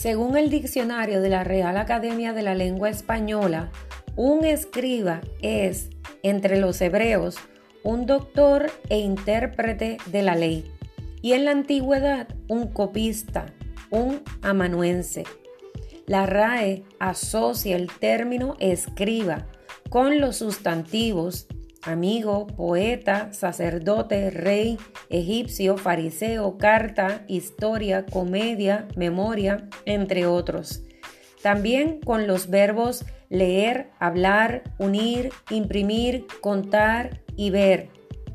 Según el diccionario de la Real Academia de la Lengua Española, un escriba es, entre los hebreos, un doctor e intérprete de la ley, y en la antigüedad un copista, un amanuense. La RAE asocia el término escriba con los sustantivos amigo, poeta, sacerdote, rey, egipcio, fariseo, carta, historia, comedia, memoria, entre otros. También con los verbos leer, hablar, unir, imprimir, contar y ver,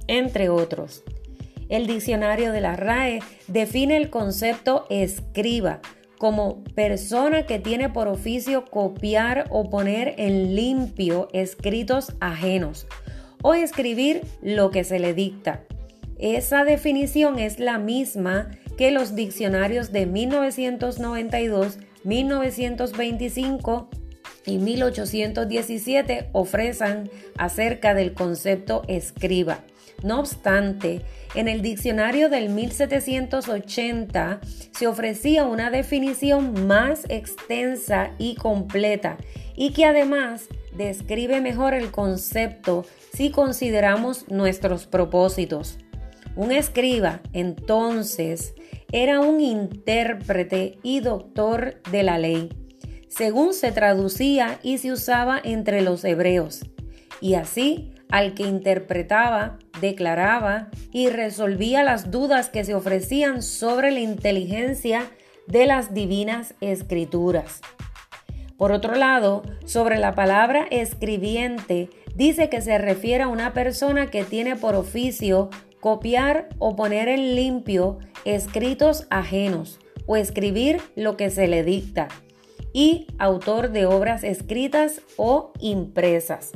entre otros. El diccionario de la RAE define el concepto escriba como persona que tiene por oficio copiar o poner en limpio escritos ajenos o escribir lo que se le dicta. Esa definición es la misma que los diccionarios de 1992, 1925 y 1817 ofrecen acerca del concepto escriba. No obstante, en el diccionario del 1780 se ofrecía una definición más extensa y completa y que además describe mejor el concepto si consideramos nuestros propósitos. Un escriba, entonces, era un intérprete y doctor de la ley, según se traducía y se usaba entre los hebreos, y así al que interpretaba, declaraba y resolvía las dudas que se ofrecían sobre la inteligencia de las divinas escrituras. Por otro lado, sobre la palabra escribiente, dice que se refiere a una persona que tiene por oficio copiar o poner en limpio escritos ajenos o escribir lo que se le dicta y autor de obras escritas o impresas.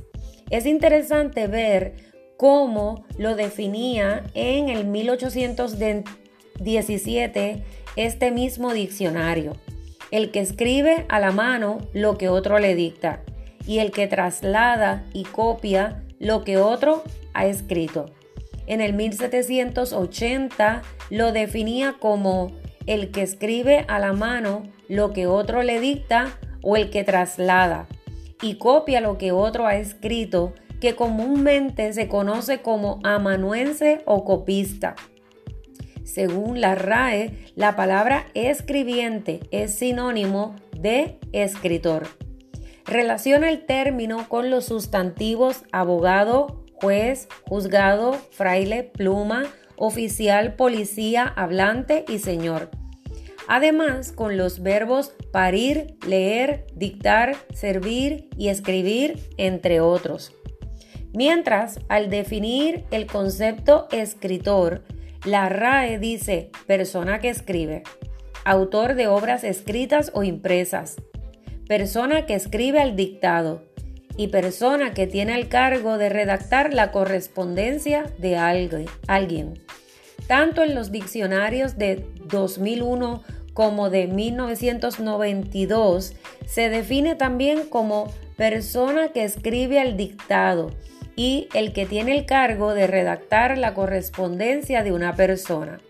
Es interesante ver cómo lo definía en el 1817 este mismo diccionario el que escribe a la mano lo que otro le dicta y el que traslada y copia lo que otro ha escrito. En el 1780 lo definía como el que escribe a la mano lo que otro le dicta o el que traslada y copia lo que otro ha escrito, que comúnmente se conoce como amanuense o copista. Según la RAE, la palabra escribiente es sinónimo de escritor. Relaciona el término con los sustantivos abogado, juez, juzgado, fraile, pluma, oficial, policía, hablante y señor. Además, con los verbos parir, leer, dictar, servir y escribir, entre otros. Mientras, al definir el concepto escritor, la RAE dice persona que escribe, autor de obras escritas o impresas, persona que escribe al dictado y persona que tiene el cargo de redactar la correspondencia de alguien. Tanto en los diccionarios de 2001 como de 1992 se define también como persona que escribe al dictado y el que tiene el cargo de redactar la correspondencia de una persona.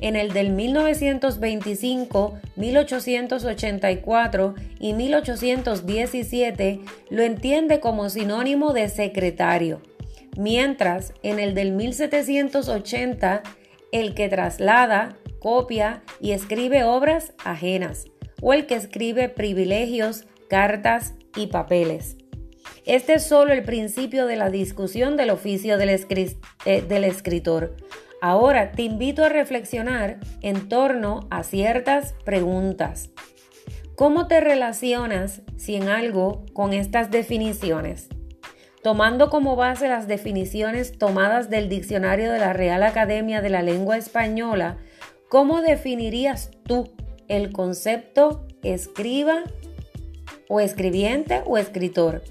En el del 1925, 1884 y 1817 lo entiende como sinónimo de secretario, mientras en el del 1780 el que traslada, copia y escribe obras ajenas, o el que escribe privilegios, cartas y papeles. Este es solo el principio de la discusión del oficio del, eh, del escritor. Ahora te invito a reflexionar en torno a ciertas preguntas. ¿Cómo te relacionas, si en algo, con estas definiciones? Tomando como base las definiciones tomadas del diccionario de la Real Academia de la Lengua Española, ¿cómo definirías tú el concepto escriba o escribiente o escritor?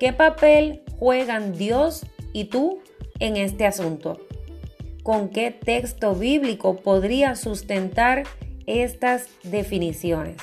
¿Qué papel juegan Dios y tú en este asunto? ¿Con qué texto bíblico podría sustentar estas definiciones?